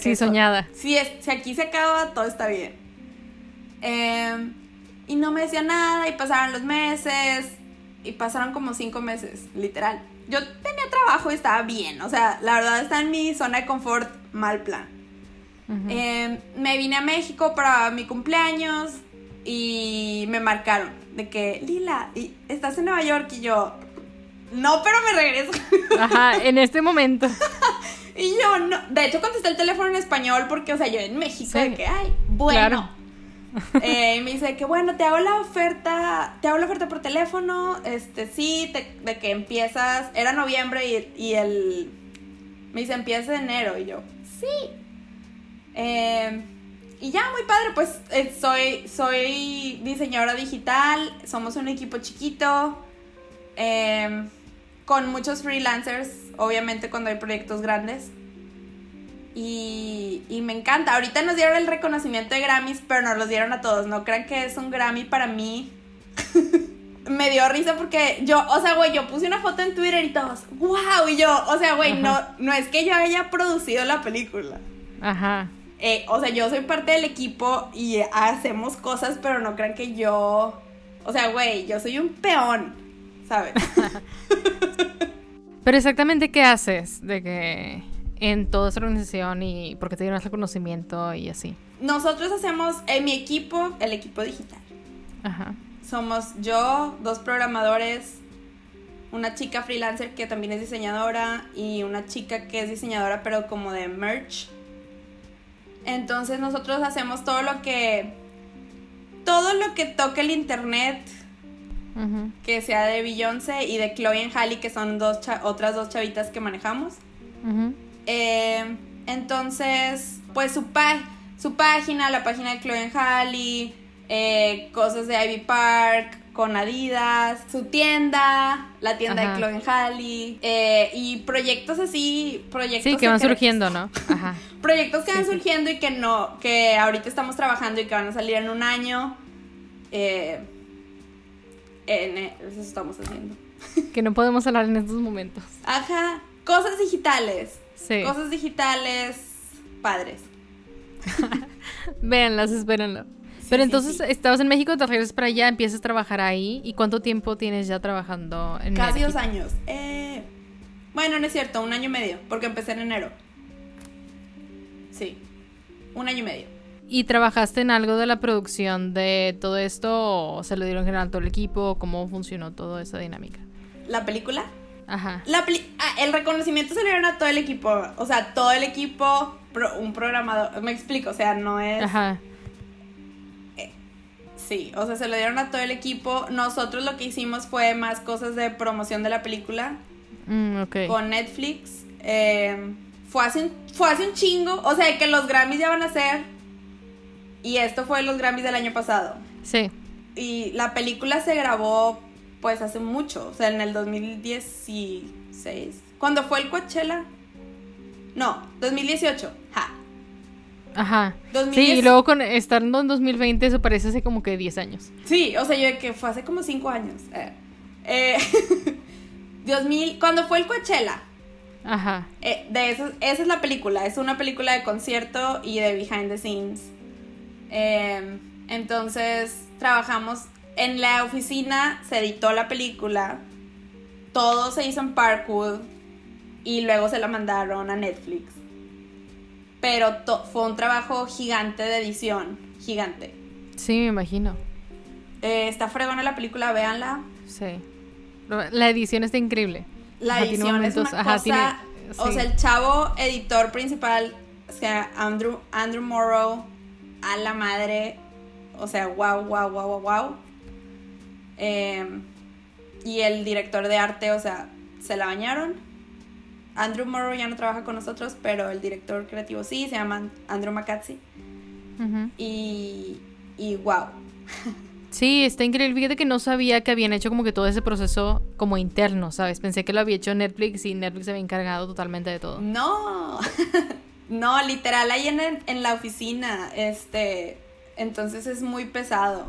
[SPEAKER 1] sí, soñada.
[SPEAKER 2] Si, es, si aquí se acaba, todo está bien. Em, y no me decía nada y pasaron los meses y pasaron como cinco meses, literal. Yo tenía trabajo y estaba bien, o sea, la verdad está en mi zona de confort, mal plan. Em, me vine a México para mi cumpleaños y me marcaron de que, Lila, ¿estás en Nueva York? Y yo, no, pero me regreso. (laughs)
[SPEAKER 1] Ajá, en este momento. (laughs)
[SPEAKER 2] y yo, no, de hecho contesté el teléfono en español porque, o sea, yo en México, de que, ay, bueno. (laughs) Eh, y me dice que bueno, te hago la oferta, te hago la oferta por teléfono, este, sí, de que empiezas, era noviembre y, el, me dice, empieza en enero, y yo, sí. Eh, y ya, muy padre, pues eh, soy, soy diseñadora digital, somos un equipo chiquito, con muchos freelancers, obviamente cuando hay proyectos grandes. Y, y, me encanta. Ahorita nos dieron el reconocimiento de Grammys, pero nos los dieron a todos. No crean que es un Grammy para mí. (laughs) me dio risa porque yo, o sea, güey, yo puse una foto en Twitter y todos, wow, y yo, o sea, güey, no, no es que yo haya producido la película. Ajá. Eh, o sea, yo soy parte del equipo y hacemos cosas, pero no crean que yo, o sea, güey, yo soy un peón, ¿sabes? (laughs)
[SPEAKER 1] pero exactamente qué haces de que en toda esa organización y porque te dieron ese conocimiento y así.
[SPEAKER 2] Nosotros hacemos en mi equipo, el equipo digital. Ajá somos yo, dos programadores, una chica freelancer que también es diseñadora y una chica que es diseñadora pero como de merch. Entonces nosotros hacemos todo lo que todo lo que toque el internet que sea de Beyoncé y de Chloe y Halle que son dos otras dos chavitas que manejamos. Eh, entonces pues su, su página, la página de Chloe y Halle eh, cosas de Ivy Park con Adidas, su tienda, la tienda de Chloe Halle, eh, y proyectos así, proyectos
[SPEAKER 1] sí, que van surgiendo, ¿no? (laughs)
[SPEAKER 2] Ajá. proyectos que van surgiendo y que no, que ahorita estamos trabajando y que van a salir en un año. Eh, en, eso estamos haciendo.
[SPEAKER 1] que no podemos hablar en estos momentos.
[SPEAKER 2] Ajá, cosas digitales. Sí. Cosas digitales padres. (laughs)
[SPEAKER 1] Véanlas, espérenlo. Pero entonces estabas en México, te regresas para allá, empiezas a trabajar ahí. ¿Y cuánto tiempo tienes ya trabajando
[SPEAKER 2] en Casi dos años. Eh, bueno, no es cierto, un año y medio, porque empecé en enero. Sí, un año y medio.
[SPEAKER 1] ¿Y trabajaste en algo de la producción de todo esto o se lo dieron en general todo el equipo? ¿Cómo funcionó toda esa dinámica?
[SPEAKER 2] ¿La película? Ajá. La ah, el reconocimiento se le dieron a todo el equipo. O sea, todo el equipo, un programador. Me explico, o sea, no es. Ajá Sí, o sea, se lo dieron a todo el equipo. Nosotros lo que hicimos fue más cosas de promoción de la película. Mm, con Netflix. Eh, fue, hace un, fue hace un chingo. O sea, que los Grammys ya van a ser. Y esto fue los Grammys del año pasado. Sí. Y la película se grabó pues hace mucho. O sea, en el 2016. ¿Cuándo fue el Coachella? No, 2018. Ja.
[SPEAKER 1] Ajá. Sí, y luego con estando en 2020 eso parece hace como que 10 años.
[SPEAKER 2] Sí, o sea, yo que fue hace como 5 años. Eh, eh, (laughs) 2000, cuando fue el Coachella. Ajá. Eh, de eso, esa es la película, es una película de concierto y de behind the scenes. Em, entonces, trabajamos en la oficina, se editó la película, todo se hizo en Parkwood y luego se la mandaron a Netflix pero fue un trabajo gigante de edición, gigante.
[SPEAKER 1] Sí, me imagino.
[SPEAKER 2] Eh, está fregona la película, véanla.
[SPEAKER 1] Sí. La edición está increíble.
[SPEAKER 2] La edición es una cosa, o sea, el chavo editor principal, o sea, Andrew, Andrew Morrow, a la madre, o sea, wow, wow, wow, wow, wow. Y el director de arte, o sea, se la bañaron. Andrew Morrow ya no trabaja con nosotros, pero el director creativo sí, se llama Andrew Macazzi. y, y wow.
[SPEAKER 1] Sí, está increíble. Fíjate que no sabía que habían hecho como que todo ese proceso como interno, ¿sabes? Pensé que lo había hecho Netflix y Netflix se había encargado totalmente de todo.
[SPEAKER 2] No, (laughs) no, literal, ahí en, en la oficina, este, entonces es muy pesado.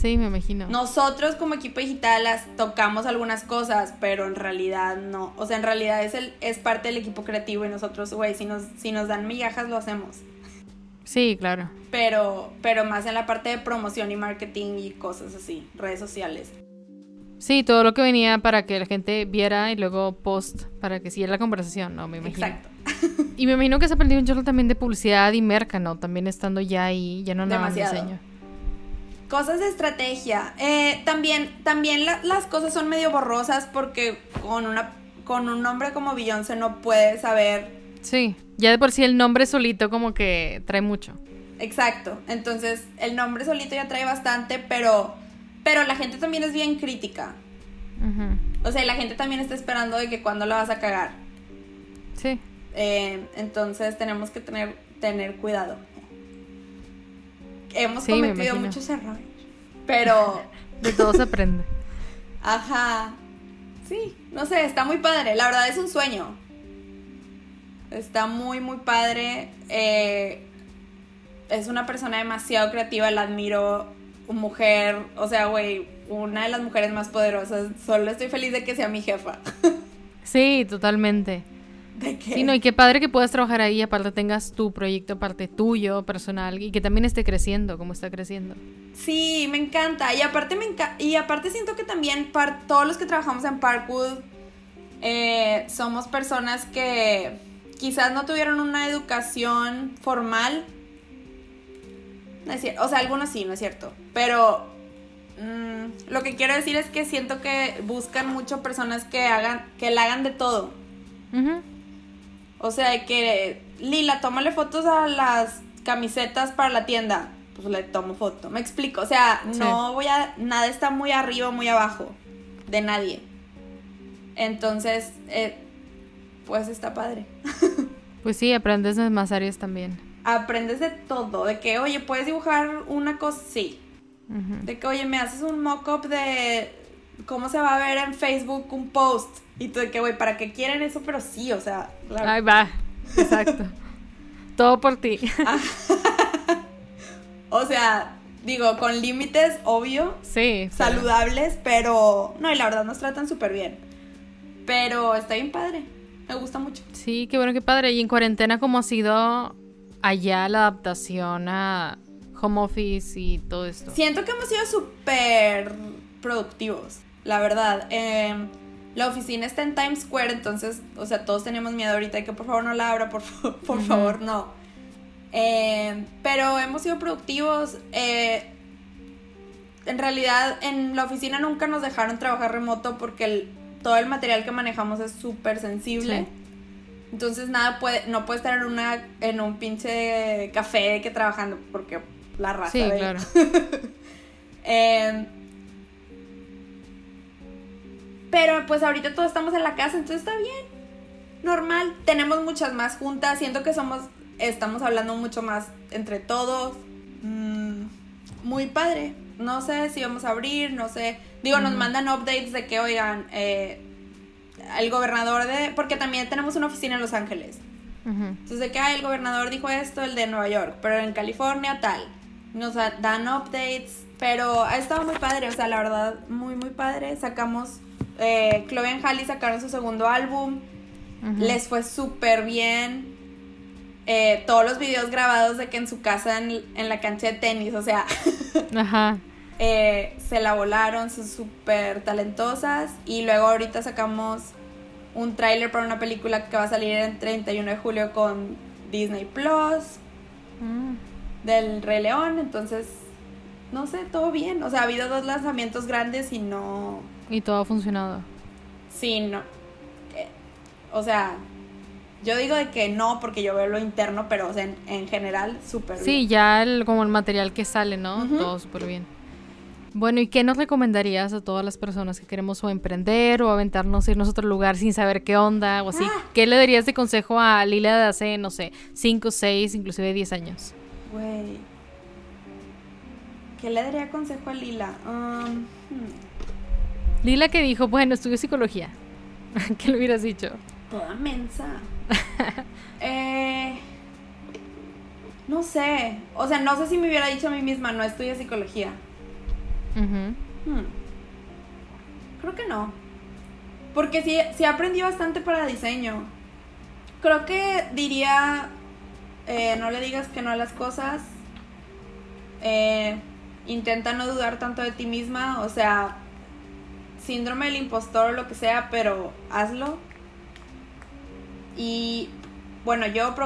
[SPEAKER 1] Sí, me imagino.
[SPEAKER 2] Nosotros como equipo digital las tocamos algunas cosas, pero en realidad no. O sea, en realidad es, el, es parte del equipo creativo y nosotros, güey, si nos, si nos dan migajas lo hacemos.
[SPEAKER 1] Sí, claro.
[SPEAKER 2] Pero, pero más en la parte de promoción y marketing y cosas así, redes sociales.
[SPEAKER 1] Sí, todo lo que venía para que la gente viera y luego post para que siguiera la conversación, ¿no? Me imagino. Exacto. y me imagino que se aprendió un chorro también de publicidad y merca, ¿no? También estando ya ahí, ya no nada más diseño.
[SPEAKER 2] Cosas de estrategia. Eh, también también las cosas son medio borrosas porque con, una, con un nombre como Beyoncé no puedes saber.
[SPEAKER 1] Sí, ya de por sí el nombre solito como que trae mucho.
[SPEAKER 2] Exacto. Entonces el nombre solito ya trae bastante, pero, pero la gente también es bien crítica. O sea, la gente también está esperando de que cuando la vas a cagar. Sí. Eh, entonces tenemos que tener, tener cuidado hemos cometido muchos errores. Pero. (laughs)
[SPEAKER 1] De todo se aprende.
[SPEAKER 2] Ajá. Sí, no sé, está muy padre. La verdad es un sueño. Está muy, muy padre. Eh, es una persona demasiado creativa, la admiro. Mujer, o sea, güey, una de las mujeres más poderosas. Solo estoy feliz de que sea mi jefa. (laughs)
[SPEAKER 1] Sí, totalmente. ¿De? Sí, no, y qué padre que puedas trabajar ahí, aparte tengas tu proyecto aparte tuyo, personal, y que también esté creciendo, como está creciendo.
[SPEAKER 2] Sí, me encanta. Y aparte me y aparte siento que también todos los que trabajamos en Parkwood eh, somos personas que quizás no tuvieron una educación formal. No es. O sea, algunos sí, no es cierto. Pero mm, lo que quiero decir es que siento que buscan mucho personas que hagan, que la hagan de todo. O sea, que Lila, tómale fotos a las camisetas para la tienda. Pues le tomo foto. Me explico. O sea, no voy a. Nada está muy arriba, muy abajo. De nadie. Entonces, eh, pues está padre. (laughs)
[SPEAKER 1] Pues sí, aprendes de más áreas también.
[SPEAKER 2] Aprendes de todo, de que, oye, puedes dibujar una cosa, sí. De que, oye, me haces un mock-up de cómo se va a ver en Facebook un post. Y tú de que, güey, ¿para qué quieren eso? Pero sí, o sea,
[SPEAKER 1] claro. Ahí va, exacto. (laughs) todo por ti.
[SPEAKER 2] o sea, digo, con límites, obvio.
[SPEAKER 1] Sí.
[SPEAKER 2] Saludables, pero... No, y la verdad nos tratan súper bien. Pero está bien padre. Me gusta mucho.
[SPEAKER 1] Sí, qué bueno, qué padre. Y en cuarentena, ¿cómo ha sido allá la adaptación a home office y todo esto?
[SPEAKER 2] Siento que hemos sido súper productivos, la verdad. Em, la oficina está en Times Square, entonces, o sea, todos tenemos miedo ahorita de que por favor no la abra, por, (laughs) por favor no. Em, pero hemos sido productivos. Eh, en realidad, en la oficina nunca nos dejaron trabajar remoto porque el, todo el material que manejamos es súper sensible. Entonces nada puede, no puede estar en una, en un pinche café que trabajando, porque la raza.
[SPEAKER 1] Sí, claro. (laughs)
[SPEAKER 2] Em, pero pues ahorita todos estamos en la casa, entonces está bien. Normal. Tenemos muchas más juntas. Siento que somos. Estamos hablando mucho más entre todos. Mm, muy padre. No sé si vamos a abrir, no sé. Digo, nos mandan updates de que, oigan, eh, el gobernador de... Porque también tenemos una oficina en Los Ángeles. Entonces, de que, el gobernador dijo esto, el de Nueva York, pero en California tal. Nos dan updates, pero ha estado muy padre, o sea, la verdad, muy, muy padre. Sacamos, eh, Chloe y Halle sacaron su segundo álbum, les fue súper bien. Eh, todos los videos grabados de que en su casa en, en la cancha de tenis, o sea, (laughs) Ajá. Eh, se la volaron, son súper talentosas. Y luego ahorita sacamos un tráiler para una película que va a salir el 31 de julio con Disney Plus. Mm. Del Rey León. Entonces, no sé, todo bien. O sea, ha habido dos lanzamientos grandes y no...
[SPEAKER 1] Y todo ha funcionado.
[SPEAKER 2] Sí, no. Eh, o sea, yo digo de que no porque yo veo lo interno, pero o sea, en, general súper
[SPEAKER 1] bien. Sí, ya el, como el material que sale, ¿no? Todo súper bien. Bueno, ¿y qué nos recomendarías a todas las personas que queremos o emprender o aventarnos, irnos a otro lugar sin saber qué onda o así? Ah. ¿Qué le darías de consejo a Lila de hace, no sé, 5, 6, inclusive 10 años?
[SPEAKER 2] Güey. ¿Qué le daría consejo a Lila? Um, hmm.
[SPEAKER 1] Lila que dijo, bueno, estudio psicología. (laughs) ¿Qué le hubieras dicho?
[SPEAKER 2] Toda mensa. (laughs) eh, no sé. O sea, no sé si me hubiera dicho a mí misma, no estudio psicología. Hmm. Creo que no. Porque sí, sí aprendí bastante para diseño. Creo que diría, eh, no le digas que no a las cosas. Eh, intenta no dudar tanto de ti misma. O sea, síndrome del impostor o lo que sea, pero hazlo. Y bueno, yo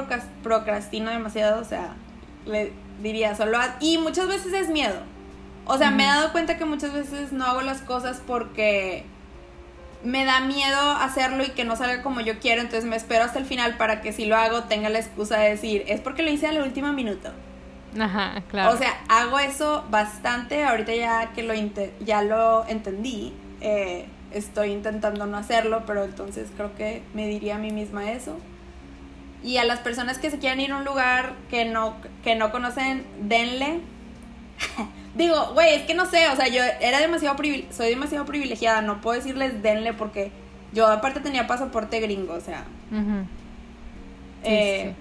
[SPEAKER 2] procrastino demasiado, o sea, le diría solo haz. Y muchas veces es miedo. O sea, me he dado cuenta que muchas veces no hago las cosas porque me da miedo hacerlo y que no salga como yo quiero, entonces me espero hasta el final para que si lo hago tenga la excusa de decir, es porque lo hice al último minuto.
[SPEAKER 1] Ajá, claro.
[SPEAKER 2] O sea, hago eso bastante, ahorita ya que lo ya lo entendí, eh, estoy intentando no hacerlo, pero entonces creo que me diría a mí misma eso. Y a las personas que se quieran ir a un lugar que no, que no conocen, denle. (laughs) Digo, güey, es que no sé, o sea, yo era demasiado soy demasiado privilegiada, no puedo decirles denle porque yo aparte tenía pasaporte gringo, o sea. Eh,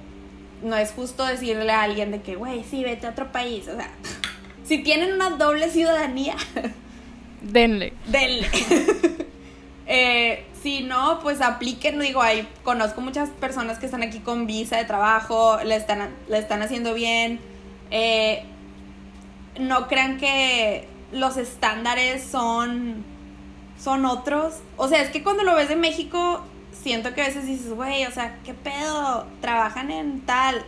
[SPEAKER 2] no es justo decirle a alguien de que, güey, sí, vete a otro país. O sea, (laughs) si tienen una doble ciudadanía, (laughs)
[SPEAKER 1] denle.
[SPEAKER 2] Denle. (laughs) eh, si no, pues apliquen, digo, ahí conozco muchas personas que están aquí con visa de trabajo, le están, le están haciendo bien. Eh, no crean que los estándares son, son otros. O sea, es que cuando lo ves de México, siento que a veces dices, güey, o sea, ¿qué pedo? Trabajan en tal.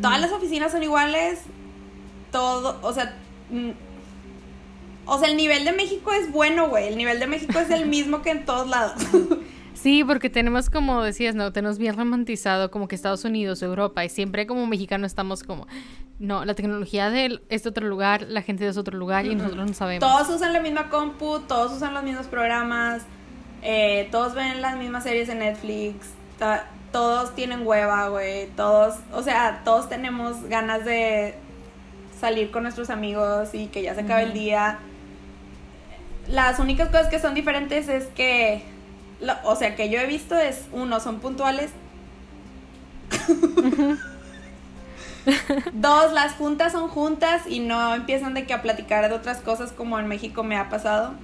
[SPEAKER 2] Todas las oficinas son iguales. Todo, o sea, mm, o sea, el nivel de México es bueno, güey. El nivel de México es el (laughs) mismo que en todos lados.
[SPEAKER 1] Sí, porque tenemos, como decías, ¿no? Tenemos bien romantizado como que Estados Unidos, Europa, y siempre como mexicano estamos como, no, la tecnología de este otro lugar, la gente de otro lugar, y nosotros no sabemos.
[SPEAKER 2] Todos usan la misma compu, todos usan los mismos programas, eh, todos ven las mismas series en Netflix, todos tienen hueva, güey, todos, o sea, todos tenemos ganas de salir con nuestros amigos y que ya se acabe el día las únicas cosas que son diferentes es que, o sea, que yo he visto es, uno, son puntuales. Dos, las juntas son juntas y no empiezan de que a platicar de otras cosas como en México me ha pasado.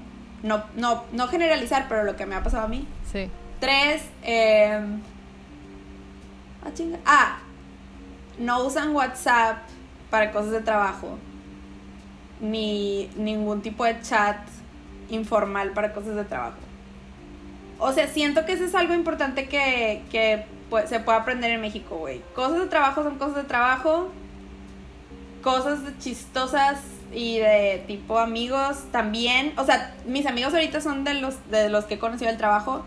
[SPEAKER 2] No, no, no generalizar, pero lo que me ha pasado a mí.
[SPEAKER 1] Sí.
[SPEAKER 2] Tres, eh, ah, chinga. Ah, no usan WhatsApp para cosas de trabajo. Ni ningún tipo de chat informal para cosas de trabajo. O sea, siento que eso es algo importante que, que pues, se puede aprender en México, güey. Cosas de trabajo son cosas de trabajo. Cosas chistosas y de tipo amigos también. O sea, mis amigos ahorita son de los, de los que he conocido el trabajo.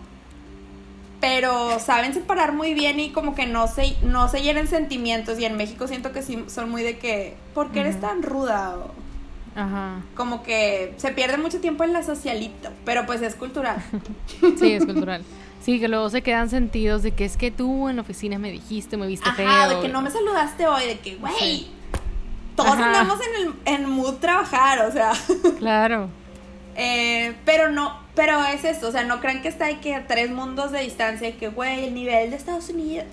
[SPEAKER 2] Pero saben separar muy bien y como que no se, no se llenen sentimientos. Y en México siento que sí son muy de que, ¿por qué eres tan ruda?
[SPEAKER 1] Ajá.
[SPEAKER 2] Como que se pierde mucho tiempo en la socialito, pero pues es cultural. (laughs)
[SPEAKER 1] sí, es cultural. Sí, que luego se quedan sentidos de que es que tú en la oficina me dijiste, me viste
[SPEAKER 2] Ajá, de que no me saludaste hoy, de que, güey, todos andamos en el en mood trabajar, o sea. (laughs)
[SPEAKER 1] Claro.
[SPEAKER 2] Eh, pero no, pero es esto, o sea, no crean que está ahí que a tres mundos de distancia, que, güey, el nivel de Estados Unidos.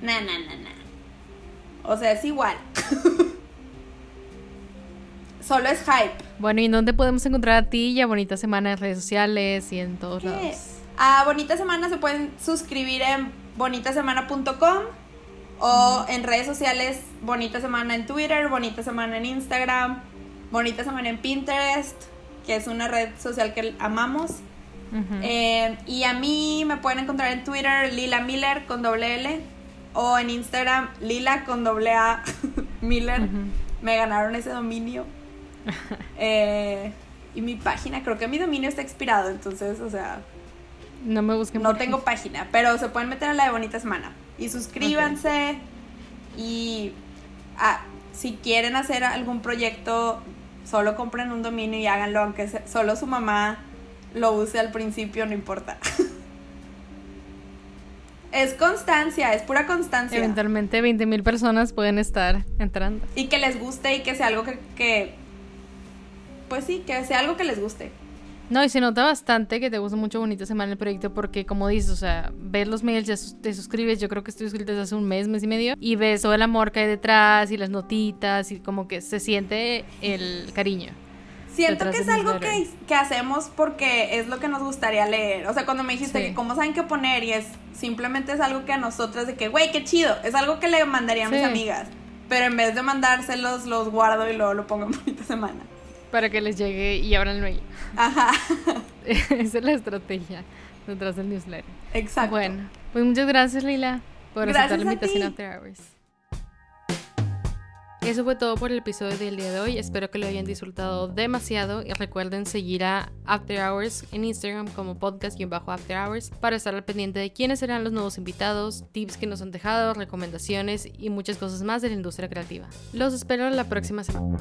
[SPEAKER 2] Nah, nah, nah, nah. O sea, es igual. (laughs) Solo es hype.
[SPEAKER 1] Bueno, ¿y en dónde podemos encontrar a ti y a Bonita Semana en redes sociales y en todos lados?
[SPEAKER 2] A Bonita Semana se pueden suscribir en bonitasemana.com o en redes sociales Bonita Semana en Twitter, Bonita Semana en Instagram, Bonita Semana en Pinterest, que es una red social que amamos. Eh, y a mí me pueden encontrar en Twitter Lila Miller con doble L o en Instagram Lila con doble A (laughs) Miller. Me ganaron ese dominio. (laughs) Eh, y mi página, creo que mi dominio está expirado, entonces, o sea...
[SPEAKER 1] No me busquen.
[SPEAKER 2] No tengo página, pero se pueden meter a la de Bonita Semana. Y suscríbanse. Y ah, si quieren hacer algún proyecto, solo compren un dominio y háganlo, aunque solo su mamá lo use al principio, no importa. (laughs) Es constancia, es pura constancia.
[SPEAKER 1] Eventualmente 20 mil personas pueden estar entrando.
[SPEAKER 2] Y que les guste y que sea algo que pues sí, que sea algo que les guste.
[SPEAKER 1] No, y se nota bastante que te gusta mucho Bonita Semana el proyecto porque, como dices, o sea, ves los mails, ya te suscribes, yo creo que estoy suscrita desde hace un mes, mes y medio, y ves todo el amor que hay detrás y las notitas y como que se siente el cariño.
[SPEAKER 2] Siento que es algo que, que, hacemos porque es lo que nos gustaría leer. O sea, cuando me dijiste que cómo saben qué poner y es simplemente es algo que a nosotras de que, güey, qué chido, es algo que le mandaría a mis amigas. Pero en vez de mandárselos, los guardo y luego lo pongo en Bonita Semana.
[SPEAKER 1] Para que les llegue y abran el mail.
[SPEAKER 2] Ajá. (laughs)
[SPEAKER 1] Esa es la estrategia detrás del newsletter.
[SPEAKER 2] Exacto.
[SPEAKER 1] Bueno, pues muchas gracias, Lila, por aceptar la invitación a After Hours. Eso fue todo por el episodio del día de hoy. Espero que lo hayan disfrutado demasiado y recuerden seguir a After Hours en Instagram como podcast-after hours para estar al pendiente de quiénes serán los nuevos invitados, tips que nos han dejado, recomendaciones y muchas cosas más de la industria creativa. Los espero la próxima semana.